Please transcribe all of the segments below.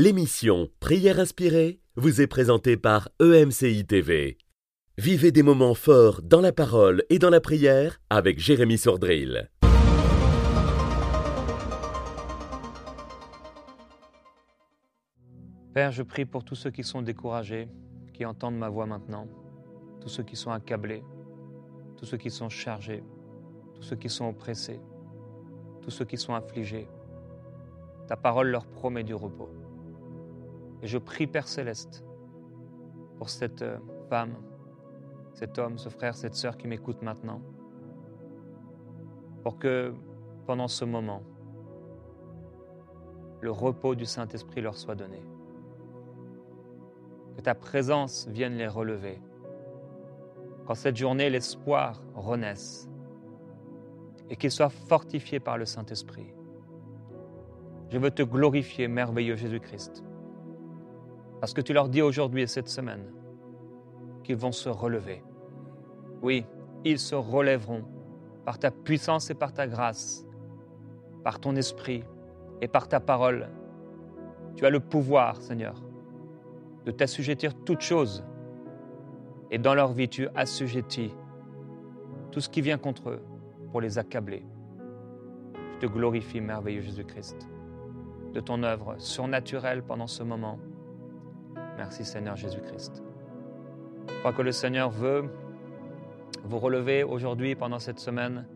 L'émission Prière inspirée vous est présentée par EMCI TV. Vivez des moments forts dans la parole et dans la prière avec Jérémy Sordrill. Père, je prie pour tous ceux qui sont découragés, qui entendent ma voix maintenant, tous ceux qui sont accablés, tous ceux qui sont chargés, tous ceux qui sont oppressés, tous ceux qui sont affligés. Ta parole leur promet du repos. Et je prie, Père céleste, pour cette euh, femme, cet homme, ce frère, cette sœur qui m'écoute maintenant, pour que pendant ce moment, le repos du Saint-Esprit leur soit donné. Que ta présence vienne les relever. Qu'en cette journée, l'espoir renaisse et qu'ils soient fortifiés par le Saint-Esprit. Je veux te glorifier, merveilleux Jésus-Christ. Parce que tu leur dis aujourd'hui et cette semaine qu'ils vont se relever. Oui, ils se relèveront par ta puissance et par ta grâce, par ton esprit et par ta parole. Tu as le pouvoir, Seigneur, de t'assujettir toutes choses. Et dans leur vie, tu assujettis tout ce qui vient contre eux pour les accabler. Je te glorifie, merveilleux Jésus-Christ, de ton œuvre surnaturelle pendant ce moment Merci Seigneur Jésus-Christ. Je crois que le Seigneur veut vous relever aujourd'hui pendant cette semaine.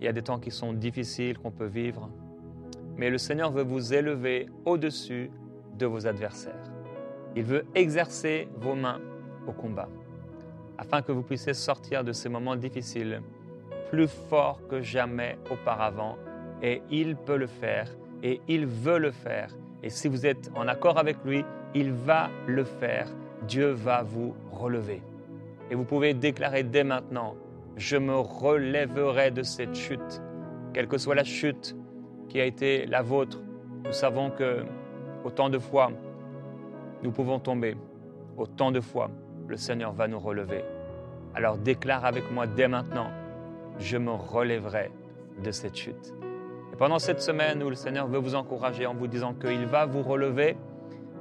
Il y a des temps qui sont difficiles qu'on peut vivre, mais le Seigneur veut vous élever au-dessus de vos adversaires. Il veut exercer vos mains au combat, afin que vous puissiez sortir de ces moments difficiles plus fort que jamais auparavant. Et il peut le faire, et il veut le faire. Et si vous êtes en accord avec lui, il va le faire. Dieu va vous relever. Et vous pouvez déclarer dès maintenant, je me relèverai de cette chute, quelle que soit la chute qui a été la vôtre. Nous savons que autant de fois, nous pouvons tomber. Autant de fois, le Seigneur va nous relever. Alors déclare avec moi dès maintenant, je me relèverai de cette chute. Et pendant cette semaine où le Seigneur veut vous encourager en vous disant qu'il va vous relever,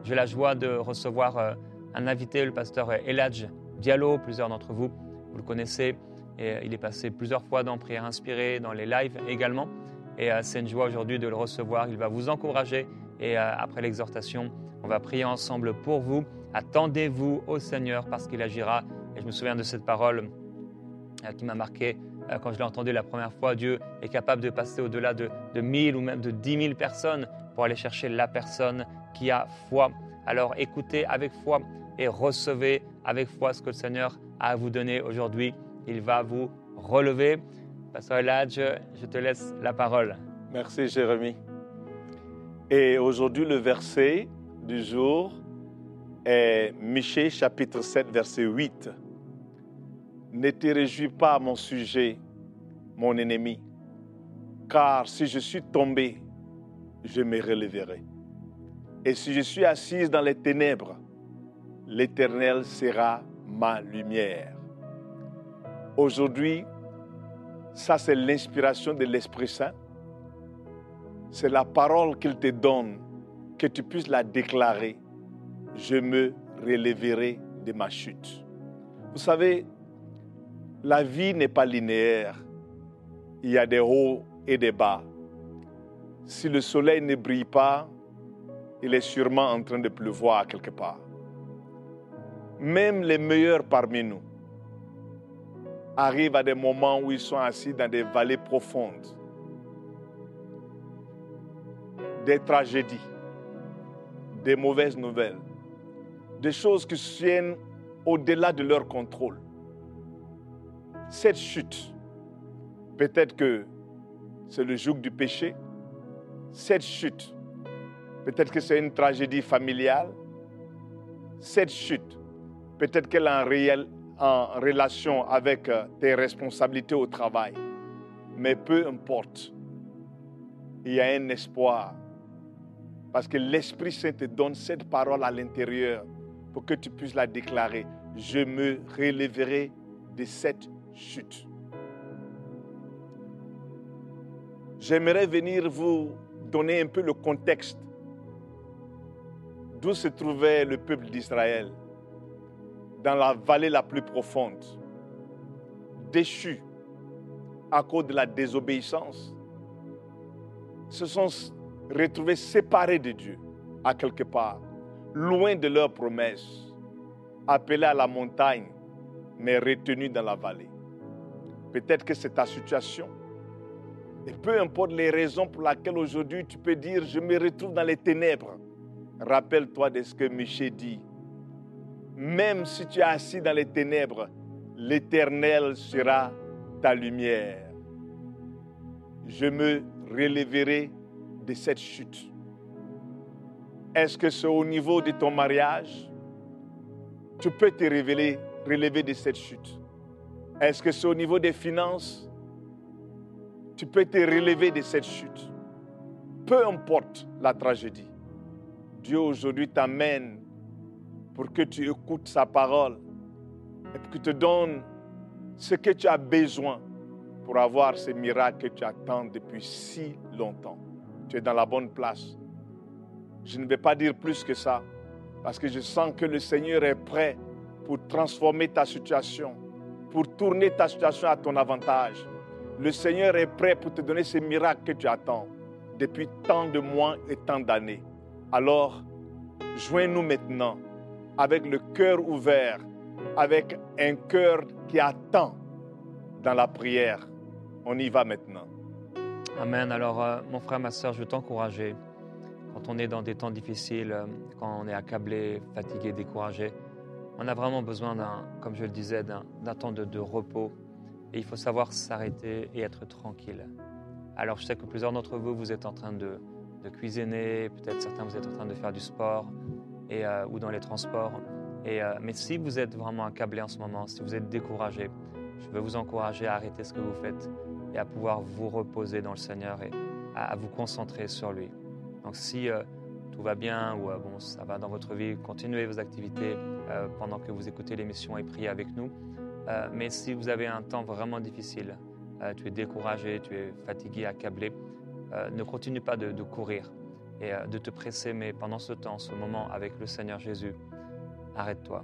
j'ai la joie de recevoir euh, un invité, le pasteur Eladj Diallo. Plusieurs d'entre vous, vous le connaissez. Et euh, il est passé plusieurs fois dans Prière Inspirée, dans les lives également. Et euh, c'est une joie aujourd'hui de le recevoir. Il va vous encourager. Et après l'exhortation, on va prier ensemble pour vous. Attendez-vous au Seigneur parce qu'il agira. Et je me souviens de cette parole qui m'a marqué quand je l'ai entendue la première fois. Dieu est capable de passer au-delà de, de 1000 ou même de 10 000 personnes pour aller chercher la personne qui a foi. Alors écoutez avec foi et recevez avec foi ce que le Seigneur a à vous donner aujourd'hui. Il va vous relever. Pasteur Eladj, je te laisse la parole. Merci Jérémie. Et aujourd'hui, le verset du jour est Michée chapitre 7, verset 8. Ne te réjouis pas mon sujet, mon ennemi, car si je suis tombé, je me relèverai. Et si je suis assise dans les ténèbres, l'Éternel sera ma lumière. Aujourd'hui, ça c'est l'inspiration de l'Esprit Saint. C'est la parole qu'il te donne, que tu puisses la déclarer. Je me relèverai de ma chute. Vous savez, la vie n'est pas linéaire. Il y a des hauts et des bas. Si le soleil ne brille pas, il est sûrement en train de pleuvoir quelque part. Même les meilleurs parmi nous arrivent à des moments où ils sont assis dans des vallées profondes, des tragédies, des mauvaises nouvelles, des choses qui viennent au-delà de leur contrôle. Cette chute, peut-être que c'est le joug du péché, cette chute, Peut-être que c'est une tragédie familiale. Cette chute, peut-être qu'elle est en, en relation avec euh, tes responsabilités au travail. Mais peu importe, il y a un espoir. Parce que l'Esprit Saint te donne cette parole à l'intérieur pour que tu puisses la déclarer. Je me relèverai de cette chute. J'aimerais venir vous donner un peu le contexte d'où se trouvait le peuple d'Israël, dans la vallée la plus profonde, déchus à cause de la désobéissance, se sont retrouvés séparés de Dieu, à quelque part, loin de leurs promesses, appelés à la montagne, mais retenus dans la vallée. Peut-être que c'est ta situation. Et peu importe les raisons pour lesquelles aujourd'hui tu peux dire, je me retrouve dans les ténèbres. Rappelle-toi de ce que Michel dit. Même si tu es assis dans les ténèbres, l'Éternel sera ta lumière. Je me relèverai de cette chute. Est-ce que c'est au niveau de ton mariage? Tu peux te révéler, relever de cette chute. Est-ce que c'est au niveau des finances? Tu peux te relever de cette chute. Peu importe la tragédie. Dieu aujourd'hui t'amène pour que tu écoutes sa parole et pour qu'il te donne ce que tu as besoin pour avoir ce miracle que tu attends depuis si longtemps. Tu es dans la bonne place. Je ne vais pas dire plus que ça, parce que je sens que le Seigneur est prêt pour transformer ta situation, pour tourner ta situation à ton avantage. Le Seigneur est prêt pour te donner ce miracle que tu attends depuis tant de mois et tant d'années. Alors, joins-nous maintenant avec le cœur ouvert, avec un cœur qui attend dans la prière. On y va maintenant. Amen. Alors, euh, mon frère, ma soeur, je veux t'encourager. Quand on est dans des temps difficiles, euh, quand on est accablé, fatigué, découragé, on a vraiment besoin d'un, comme je le disais, d'un, temps de, de, repos. Et il faut savoir s'arrêter et être tranquille. Alors, je sais que plusieurs d'entre vous, vous êtes en train de, de cuisiner, peut-être certains, vous êtes en train de faire du sport et, euh, ou dans les transports. Et, mais si vous êtes vraiment accablé en ce moment, si vous êtes découragé, je veux vous encourager à arrêter ce que vous faites et à pouvoir vous reposer dans le Seigneur et à, vous concentrer sur lui. Donc si euh, tout va bien ou euh, bon, ça va dans votre vie, continuez vos activités euh, pendant que vous écoutez l'émission et priez avec nous. mais si vous avez un temps vraiment difficile, tu es découragé, tu es fatigué, accablé, ne continue pas de, courir et de te presser, mais pendant ce temps, ce moment avec le Seigneur Jésus, arrête-toi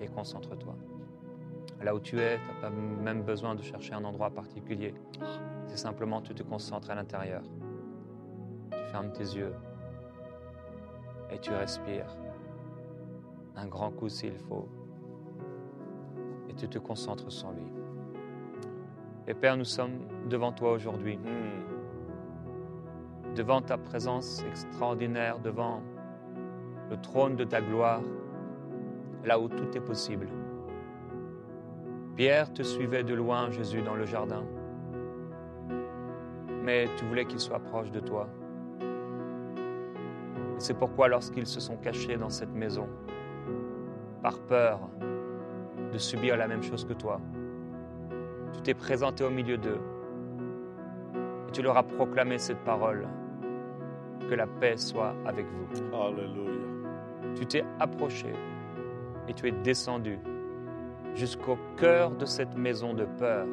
et concentre-toi. Là où tu es, tu n'as pas même besoin de chercher un endroit particulier. C'est simplement tu te concentres à l'intérieur. Tu fermes tes yeux et tu respires. Un grand coup s'il faut. Et tu te concentres sur lui. Et Père, nous sommes devant toi aujourd'hui. Hmm. Devant ta présence extraordinaire, devant le trône de ta gloire, là où tout est possible. Pierre te suivait de loin, Jésus, dans le jardin. Mais tu voulais qu'il soit proche de toi. Et c'est pourquoi lorsqu'ils se sont cachés dans cette maison, par peur de subir la même chose que toi, tu t'es présenté au milieu d'eux et tu leur as proclamé cette parole, que la paix soit avec vous. Alléluia. Tu t'es approché et tu es descendu jusqu'au cœur de cette maison de peur.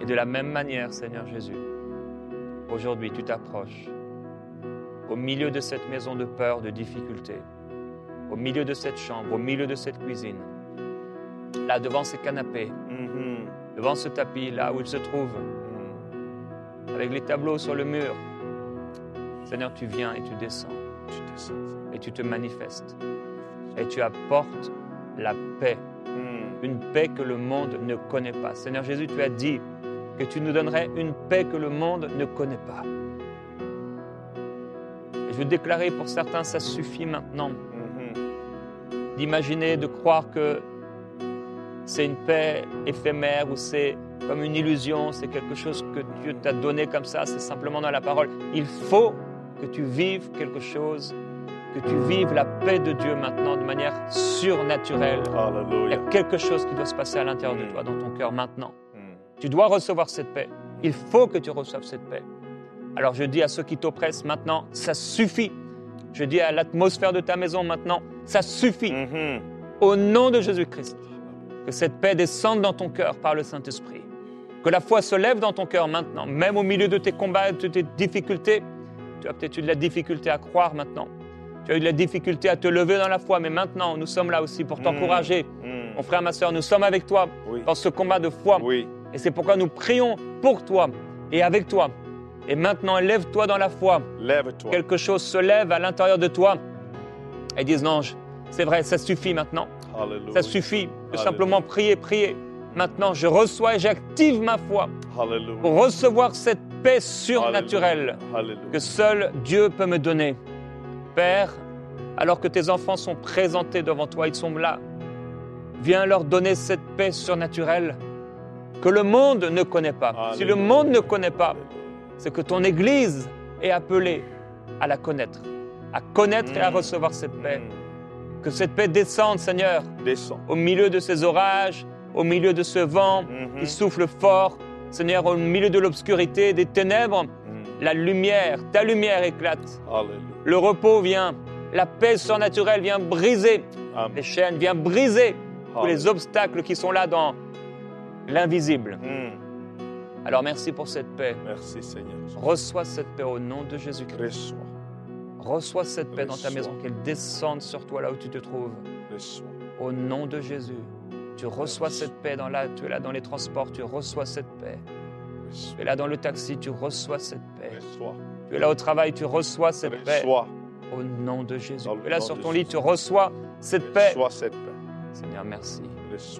Et de la même manière, Seigneur Jésus, aujourd'hui tu t'approches au milieu de cette maison de peur, de difficulté, au milieu de cette chambre, au milieu de cette cuisine, là devant ces canapés, Mhm. devant ce tapis, là où il se trouve, Mhm. avec les tableaux sur le mur. Seigneur, tu viens et tu descends Tu descends. et tu te manifestes et tu apportes la paix Mhm. une paix que le monde ne connaît pas. Seigneur Jésus, tu as dit que tu nous donnerais une paix que le monde ne connaît pas. Et je veux déclarer pour certains, ça suffit maintenant Mhm. d'imaginer, de croire que c'est une paix éphémère ou c'est comme une illusion, c'est quelque chose que Dieu t'a donné comme ça, c'est simplement dans la parole. Il faut que tu vives quelque chose, que tu vives la paix de Dieu maintenant de manière surnaturelle. Il y a quelque chose qui doit se passer à l'intérieur de toi, dans ton cœur maintenant. Mhm. Tu dois recevoir cette paix. Il faut que tu reçoives cette paix. Alors je dis à ceux qui t'oppressent maintenant, ça suffit. Je dis à l'atmosphère de ta maison maintenant, ça suffit. Mhm. Au nom de Jésus-Christ, que cette paix descende dans ton cœur par le Saint-Esprit. Que la foi se lève dans ton cœur maintenant, même au milieu de tes combats, de tes difficultés. Tu as peut-être eu de la difficulté à croire maintenant. Tu as eu de la difficulté à te lever dans la foi, mais maintenant, nous sommes là aussi pour t'encourager. Mm. Mon frère, ma soeur, nous sommes avec toi Oui. dans ce combat de foi. Oui. Et c'est pourquoi nous prions pour toi et avec toi. Et maintenant, lève-toi dans la foi. Lève-toi. Quelque chose se lève à l'intérieur de toi et disent non, c'est vrai, ça suffit maintenant. Ça suffit de simplement prier, prier. Maintenant, je reçois et j'active ma foi pour recevoir cette paix surnaturelle Alléluia. que seul Dieu peut me donner. Père, alors que tes enfants sont présentés devant toi, ils sont là. Viens leur donner cette paix surnaturelle que le monde ne connaît pas. Si le monde ne connaît pas, c'est que ton Église est appelée à la connaître, à connaître et à Mm. recevoir cette paix. Mm. Que cette paix descende, Seigneur, Descends. au milieu de ces orages, au milieu de ce vent Mhm. qui souffle fort, Seigneur, au milieu de l'obscurité, des ténèbres, Mm. la lumière, ta lumière éclate. Alléluia. Le repos vient, la paix surnaturelle vient briser Amen. les chaînes, vient briser tous les obstacles qui sont là dans l'invisible. Mm. Alors merci pour cette paix. Merci Seigneur. Reçois cette paix au nom de Jésus-Christ. Reçois. Reçois cette paix dans ta maison, qu'elle descende sur toi là où tu te trouves. Reçois. Au nom de Jésus, tu reçois cette paix dans la, tu es là dans les transports, tu reçois cette paix. Tu es là dans le taxi, tu reçois cette paix. Tu es là au travail, tu reçois cette paix. Au nom de Jésus. Tu es là sur ton lit, tu reçois cette paix. Seigneur, merci.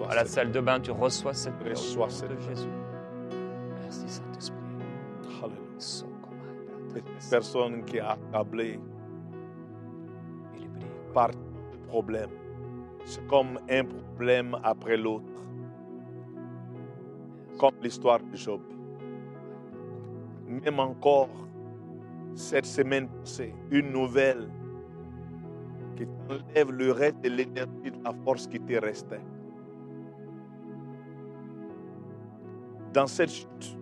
À la salle de bain, tu reçois cette paix. Au nom de. Jésus. Merci Saint-Esprit. Cette personne qui est accablée par des problèmes. C'est comme un problème après l'autre. Comme l'histoire de Job. Même encore, cette semaine passée, une nouvelle qui t'enlève le reste de l'énergie, de la force qui te restait. Dans cette chute,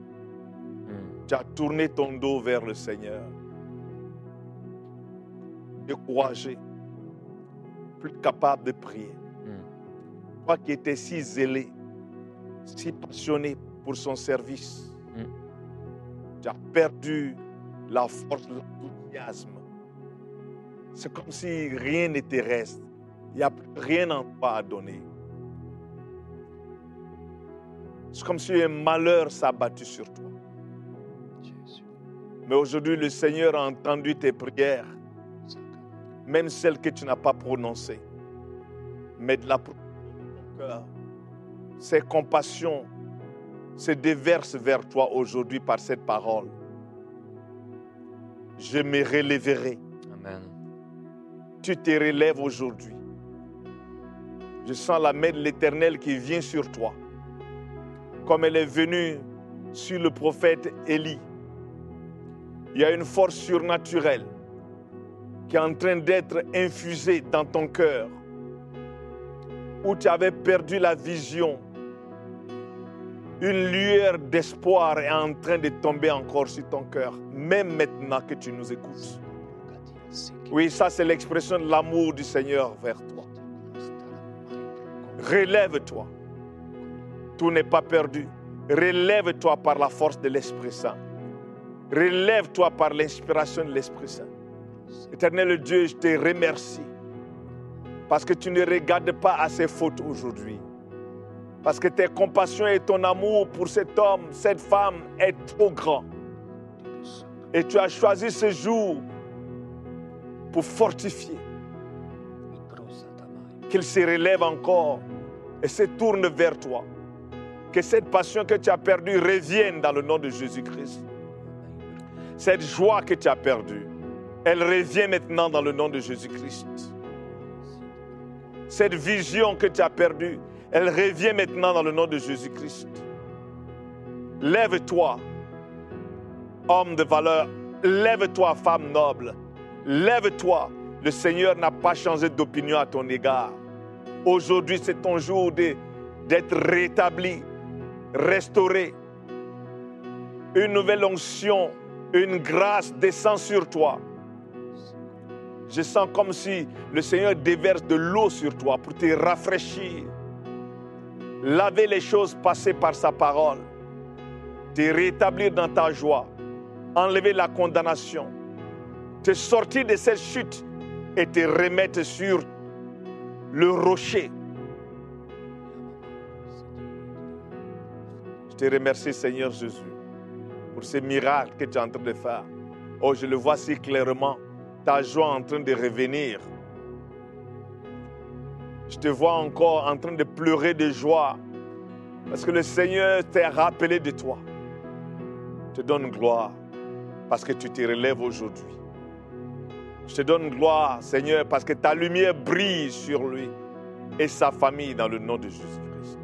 Mm. tu as tourné ton dos vers le Seigneur. Découragé, plus capable de prier. Mm. Toi qui étais si zélé, si passionné pour son service, Mm. tu as perdu la force, l'enthousiasme. C'est comme si rien te reste. Il n'y a plus rien en toi à donner. C'est comme si un malheur s'abattu sur toi. Jésus. Mais aujourd'hui, le Seigneur a entendu tes prières, même celles que tu n'as pas prononcées. Mais de la cœur, ses compassions se déversent vers toi aujourd'hui par cette parole. Je me relèverai. Amen. Tu te relèves aujourd'hui. Je sens la main de l'Éternel qui vient sur toi, comme elle est venue sur le prophète Élie. Il y a une force surnaturelle qui est en train d'être infusée dans ton cœur, où tu avais perdu la vision. Une lueur d'espoir est en train de tomber encore sur ton cœur, même maintenant que tu nous écoutes. Oui, ça c'est l'expression de l'amour du Seigneur vers toi. Relève-toi. Tout n'est pas perdu. Relève-toi par la force de l'Esprit Saint. Relève-toi par l'inspiration de l'Esprit Saint. Éternel Dieu, je te remercie parce que tu ne regardes pas à ses fautes aujourd'hui. Parce que tes compassions et ton amour pour cet homme, cette femme est trop grand. Et tu as choisi ce jour pour fortifier, qu'il se relève encore et se tourne vers toi. Que cette passion que tu as perdue revienne dans le nom de Jésus-Christ. Cette joie que tu as perdue, elle revient maintenant dans le nom de Jésus-Christ. Cette vision que tu as perdue, elle revient maintenant dans le nom de Jésus-Christ. Lève-toi, homme de valeur. Lève-toi, femme noble. Lève-toi. Le Seigneur n'a pas changé d'opinion à ton égard. Aujourd'hui, c'est ton jour d'être rétabli, restauré. Une nouvelle onction, une grâce descend sur toi. Je sens comme si le Seigneur déverse de l'eau sur toi pour te rafraîchir. Laver les choses passées par sa parole. Te rétablir dans ta joie. Enlever la condamnation. Te sortir de cette chute et te remettre sur le rocher. Je te remercie, Seigneur Jésus, pour ces miracles que tu es en train de faire. Oh, je le vois si clairement, ta joie en train de revenir. Je te vois encore en train de pleurer de joie parce que le Seigneur t'a rappelé de toi. Je te donne gloire parce que tu te relèves aujourd'hui. Je te donne gloire, Seigneur, parce que ta lumière brille sur lui et sa famille dans le nom de Jésus-Christ.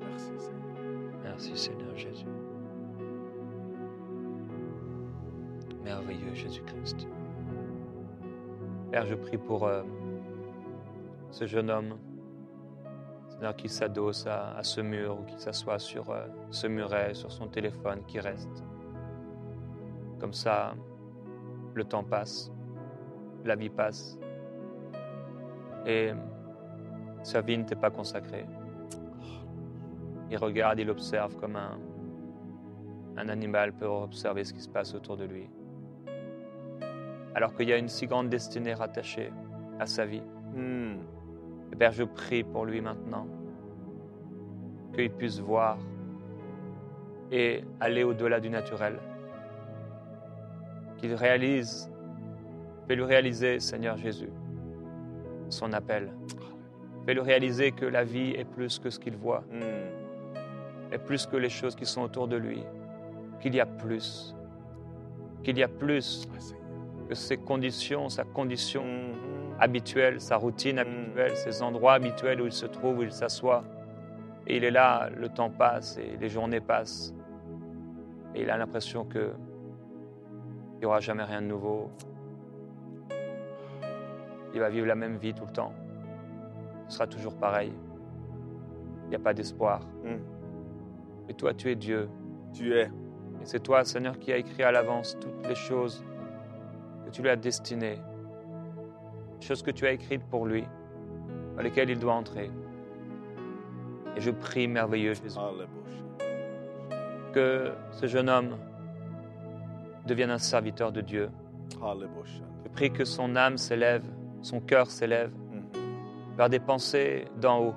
Merci, Seigneur. Merci Seigneur Jésus. Jésus-Christ. Père, je prie pour euh, ce jeune homme, Seigneur, qui s'adosse à, ce mur ou qui s'assoit sur euh, ce muret, sur son téléphone, qui reste. Comme ça, le temps passe, la vie passe, et sa vie ne t'est pas consacrée. Il regarde, il observe comme un animal peut observer ce qui se passe autour de lui. Alors qu'il y a une si grande destinée rattachée à sa vie. Hmm. Et Père, je prie pour lui maintenant qu'il puisse voir et aller au-delà du naturel. Qu'il réalise, fais-le réaliser, Seigneur Jésus, son appel. Fais-le réaliser que la vie est plus que ce qu'il voit, Hmm. est plus que les choses qui sont autour de lui, qu'il y a plus, qu'il y a plus Ah. Que ses conditions, sa condition Mhm. habituelle, sa routine habituelle, ses endroits habituels où il se trouve, où il s'assoit. Et il est là, le temps passe et les journées passent. Et il a l'impression que il n'y aura jamais rien de nouveau. Il va vivre la même vie tout le temps. Ce sera toujours pareil. Il n'y a pas d'espoir. Hmm. Et toi, tu es Dieu. Tu es. Et c'est toi, Seigneur, qui as écrit à l'avance toutes les choses que tu lui as destinées, choses que tu as écrites pour lui, dans lesquelles il doit entrer. Et je prie, merveilleux Jésus, que ce jeune homme devienne un serviteur de Dieu. Je prie que son âme s'élève, son cœur s'élève vers des pensées d'en haut,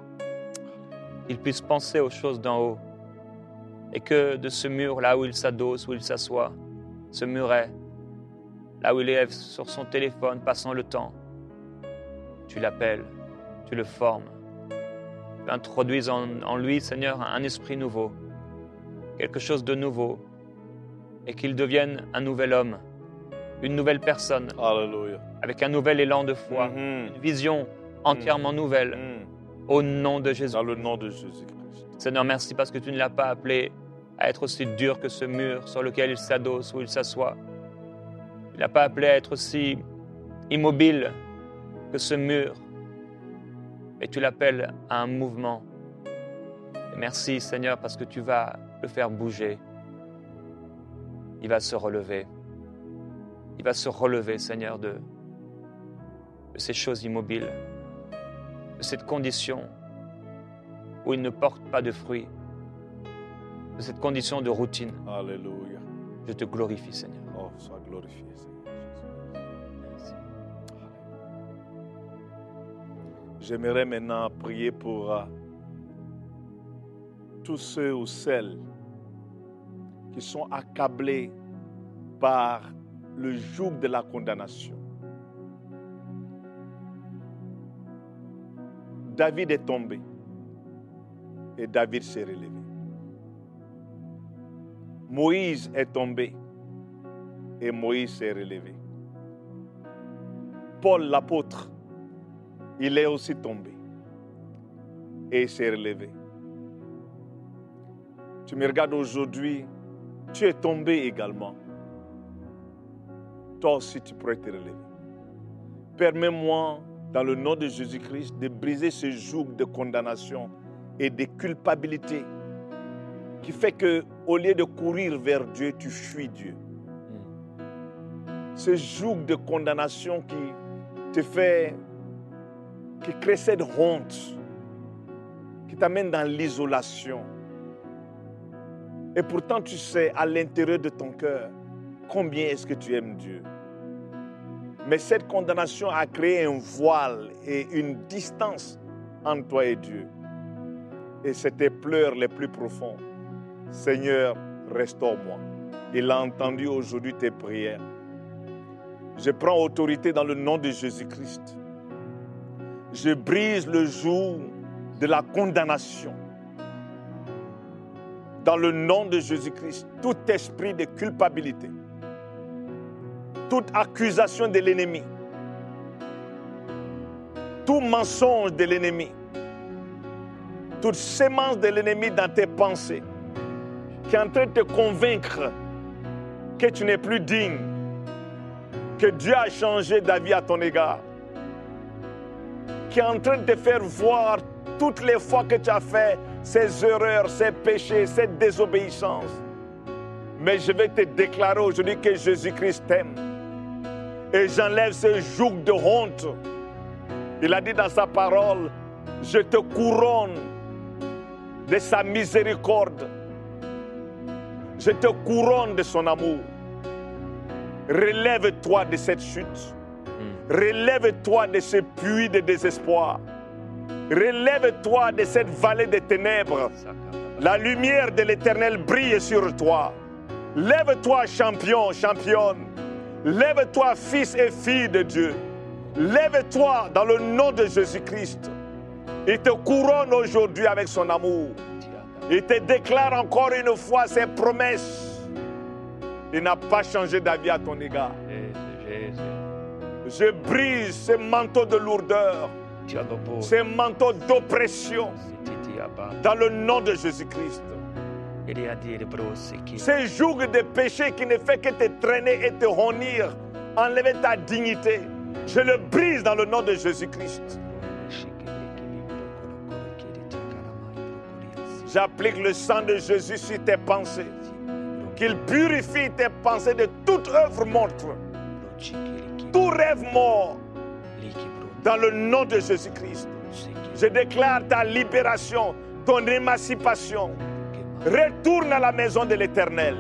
qu'il puisse penser aux choses d'en haut, et que de ce mur là où il s'adosse, où il s'assoit, ce muret, là où il est sur son téléphone, passant le temps, tu l'appelles, tu le formes, tu introduises en, en lui, Seigneur, un esprit nouveau, quelque chose de nouveau, et qu'il devienne un nouvel homme, une nouvelle personne, Alléluia. avec un nouvel élan de foi, Mhm. une vision entièrement nouvelle, Mhm. au nom de Jésus. Dans le nom de Jésus-Christ. Seigneur, merci parce que tu ne l'as pas appelé à être aussi dur que ce mur sur lequel il s'adosse ou il s'assoit. Ne l'as pas appelé à être aussi immobile que ce mur. Mais tu l'appelles à un mouvement. Et merci Seigneur parce que tu vas le faire bouger. Il va se relever. Il va se relever, Seigneur, de, de ces choses immobiles, de cette condition où il ne porte pas de fruits, de cette condition de routine. Alléluia. Je te glorifie, Seigneur. Sois glorifié, Seigneur Jésus. J'aimerais maintenant prier pour euh, tous ceux ou celles qui sont accablés par le joug de la condamnation. David est tombé et David s'est relevé. Moïse est tombé et Moïse s'est relevé. Paul l'apôtre il est aussi tombé et s'est relevé. Tu me regardes aujourd'hui, tu es tombé également. Toi aussi, tu pourrais te relever. Permets-moi, dans le nom de Jésus-Christ, de briser ce joug de condamnation et de culpabilité qui fait que, au lieu de courir vers Dieu, tu fuis Dieu. Ce joug de condamnation qui te fait qui crée cette honte, qui t'amène dans l'isolation. Et pourtant, tu sais à l'intérieur de ton cœur combien est-ce que tu aimes Dieu. Mais cette condamnation a créé un voile et une distance entre toi et Dieu. Et c'est tes pleurs les plus profonds. Seigneur, restaure-moi. Il a entendu aujourd'hui tes prières. Je prends autorité dans le nom de Jésus-Christ. Je brise le joug de la condamnation. Dans le nom de Jésus-Christ, tout esprit de culpabilité, toute accusation de l'ennemi, tout mensonge de l'ennemi, toute sémence de l'ennemi dans tes pensées, qui est en train de te convaincre que tu n'es plus digne, que Dieu a changé d'avis à ton égard, qui est en train de te faire voir toutes les fois que tu as fait ces erreurs, ces péchés, cette désobéissance. Mais je vais te déclarer aujourd'hui que Jésus-Christ t'aime. Et j'enlève ce joug de honte. Il a dit dans sa parole, je te couronne de sa miséricorde. Je te couronne de son amour. Relève-toi de cette chute. Relève-toi de ce puits de désespoir. Relève-toi de cette vallée de ténèbres. La lumière de l'Éternel brille sur toi. Lève-toi, champion, championne. Lève-toi, fils et fille de Dieu. Lève-toi dans le nom de Jésus-Christ. Il te couronne aujourd'hui avec son amour. Il te déclare encore une fois ses promesses. Il n'a pas changé d'avis à ton égard. Je brise ce manteau de lourdeur, ce manteau d'oppression dans le nom de Jésus-Christ. Eliadir Brosiki, Ce joug de péché qui ne fait que te traîner et te honir, enlever ta dignité. Je le brise dans le nom de Jésus-Christ. J'applique le sang de Jésus sur tes pensées. Qu'il purifie tes pensées de toute œuvre morte, tout rêve mort, dans le nom de Jésus-Christ. Je déclare ta libération, ton émancipation. Retourne à la maison de l'Éternel.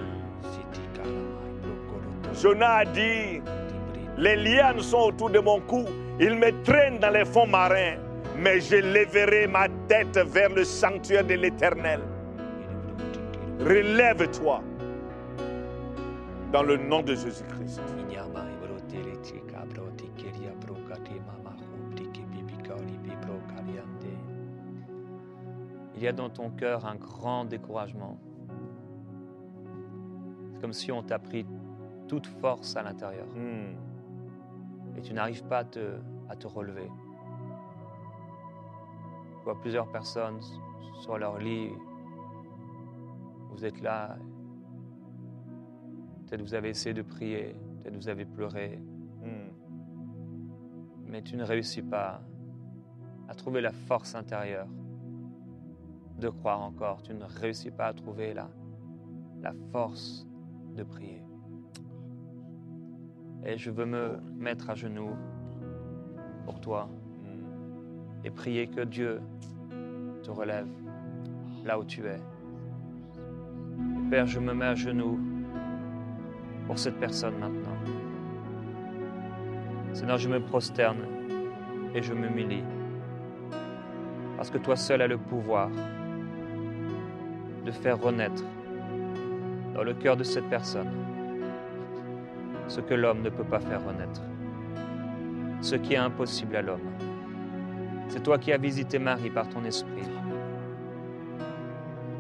Jonas a dit, les lianes sont autour de mon cou, ils me traînent dans les fonds marins, mais je lèverai ma tête vers le sanctuaire de l'Éternel. Relève-toi dans le nom de Jésus-Christ. Il y a dans ton cœur un grand découragement. C'est comme si on t'a pris toute force à l'intérieur Hmm. et tu n'arrives pas à te, à te relever. Je vois plusieurs personnes sur leur lit. Vous êtes là. Peut-être vous avez essayé de prier, peut-être vous avez pleuré, Hmm. mais tu ne réussis pas à trouver la force intérieure de croire encore. Tu ne réussis pas à trouver la, la force de prier. Et je veux me mettre à genoux pour toi Hmm. et prier que Dieu te relève là où tu es. Père, je me mets à genoux pour cette personne maintenant. Seigneur, je me prosterne et je m'humilie. Parce que toi seul as le pouvoir de faire renaître dans le cœur de cette personne ce que l'homme ne peut pas faire renaître, ce qui est impossible à l'homme. C'est toi qui as visité Marie par ton esprit.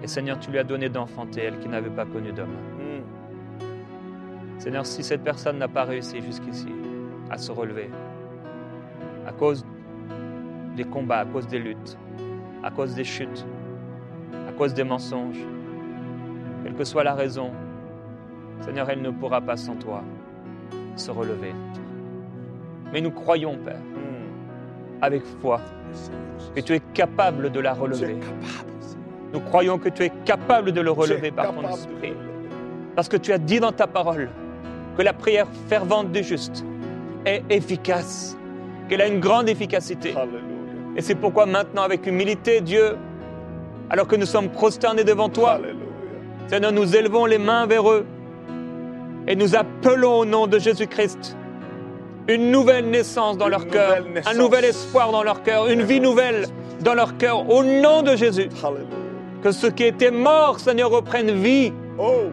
Et Seigneur, tu lui as donné d'enfanter, elle qui n'avait pas connu d'homme. Seigneur, si cette personne n'a pas réussi jusqu'ici à se relever, à cause des combats, à cause des luttes, à cause des chutes, à cause des mensonges, quelle que soit la raison, Seigneur, elle ne pourra pas sans toi se relever. Mais nous croyons, Père, avec foi, que tu es capable de la relever. Nous croyons que tu es capable de le relever par ton esprit. Parce que tu as dit dans ta parole que la prière fervente du juste est efficace, qu'elle a une grande efficacité. Et c'est pourquoi maintenant, avec humilité, Dieu, alors que nous sommes prosternés devant toi. Seigneur, nous élevons les mains vers eux Et nous appelons au nom de Jésus-Christ une nouvelle naissance dans Une leur cœur, naissance. un nouvel espoir dans leur cœur, une vie nouvelle dans leur cœur, au nom de Jésus. Que ceux qui étaient morts, Seigneur, reprennent vie. Oh,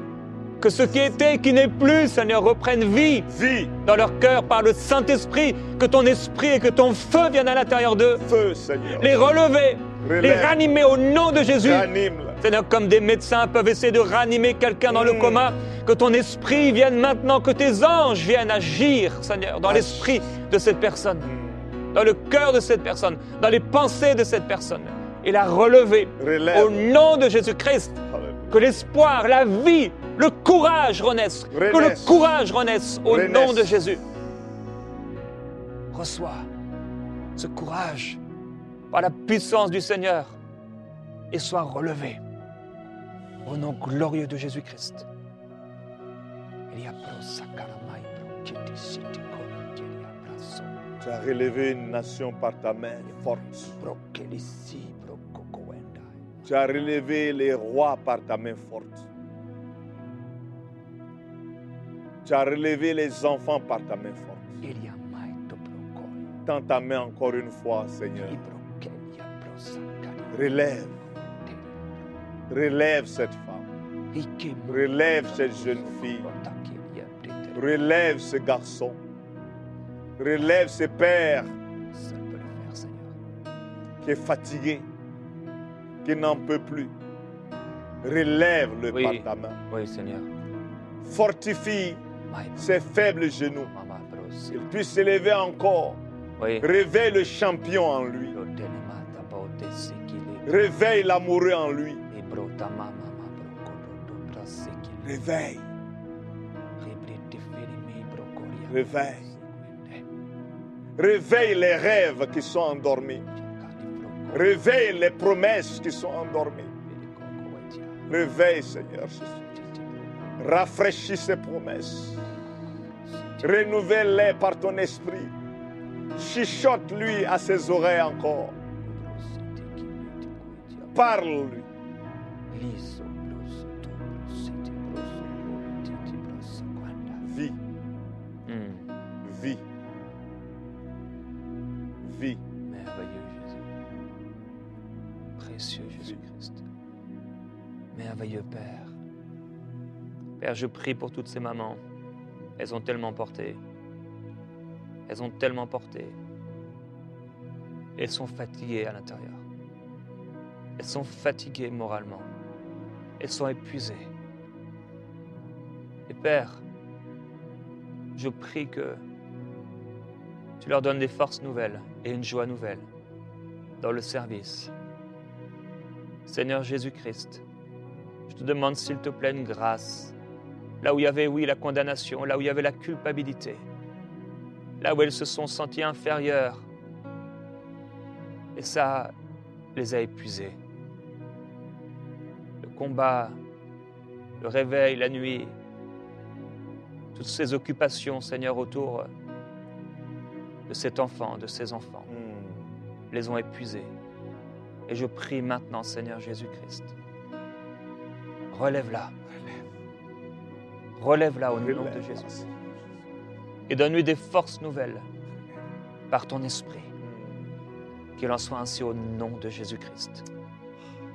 Que ceux qui étaient et qui n'est plus, Seigneur, reprennent vie vie, dans leur cœur par le Saint-Esprit. Que ton esprit et que ton feu viennent à l'intérieur d'eux. feu, Seigneur. Les relever, les ranimer au nom de Jésus. Seigneur, comme des médecins peuvent essayer de ranimer quelqu'un dans le Mm. coma, que ton esprit vienne maintenant, que tes anges viennent agir, Seigneur, dans l'esprit de cette personne, Mm. dans le cœur de cette personne, dans les pensées de cette personne, et la relever Relève. au nom de Jésus-Christ. Que l'espoir, la vie, le courage renaissent. Que le courage renaisse au nom de Jésus. Reçois ce courage par la puissance du Seigneur et sois relevé au nom glorieux de Jésus-Christ. Tu as relevé une nation par ta main forte. Tu as relevé les rois par ta main forte. Tu as relevé les enfants par ta main forte. Tends ta main encore une fois, Seigneur. Relève. Relève cette femme. Relève cette jeune fille. Relève ce garçon. Relève ce père qui est fatigué, qui n'en peut plus. Relève-le Oui. par ta main. Oui, Seigneur. Fortifie ses faibles genoux. Qu'il puisse s'élever encore. Réveille le champion en lui. Réveille l'amoureux en lui. Réveille. Réveille. Réveille les rêves qui sont endormis. Réveille les promesses qui sont endormies. Réveille, Seigneur Jésus. Rafraîchis ces promesses. Renouvelle-les par ton esprit. Chichote-lui à ses oreilles encore. Parle-lui. Vie, Hmm. vie, vie. Merveilleux Jésus. Précieux Jésus-Christ. Merveilleux Père. Père, je prie pour toutes ces mamans. Elles ont tellement porté. Elles ont tellement porté. Elles sont fatiguées à l'intérieur. Elles sont fatiguées moralement. Elles sont épuisées. Et Père, je prie que tu leur donnes des forces nouvelles et une joie nouvelle dans le service. Seigneur Jésus-Christ, je te demande s'il te plaît une grâce. Là où il y avait, oui, la condamnation, là où il y avait la culpabilité, là où elles se sont senties inférieures. Et ça les a épuisées. Le combat, le réveil, la nuit, toutes ces occupations, Seigneur, autour de cet enfant, de ces enfants, Hmm. les ont épuisés. Et je prie maintenant, Seigneur Jésus-Christ, relève-la. Relève-la au nom de. Jésus. Et donne-lui des forces nouvelles par ton esprit. Qu'il en soit ainsi au nom de Jésus-Christ.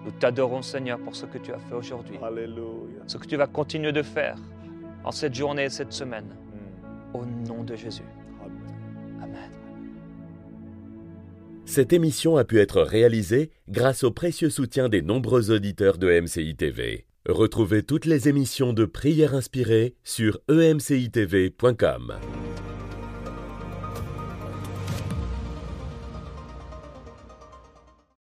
Nous t'adorons, Seigneur, pour ce que tu as fait aujourd'hui, Alléluia. ce que tu vas continuer de faire en cette journée et cette semaine, Hmm. au nom de Jésus. Amen. Amen. Cette émission a pu être réalisée grâce au précieux soutien des nombreux auditeurs de MCI TV. Retrouvez toutes les émissions de prières inspirées sur emcitv.com.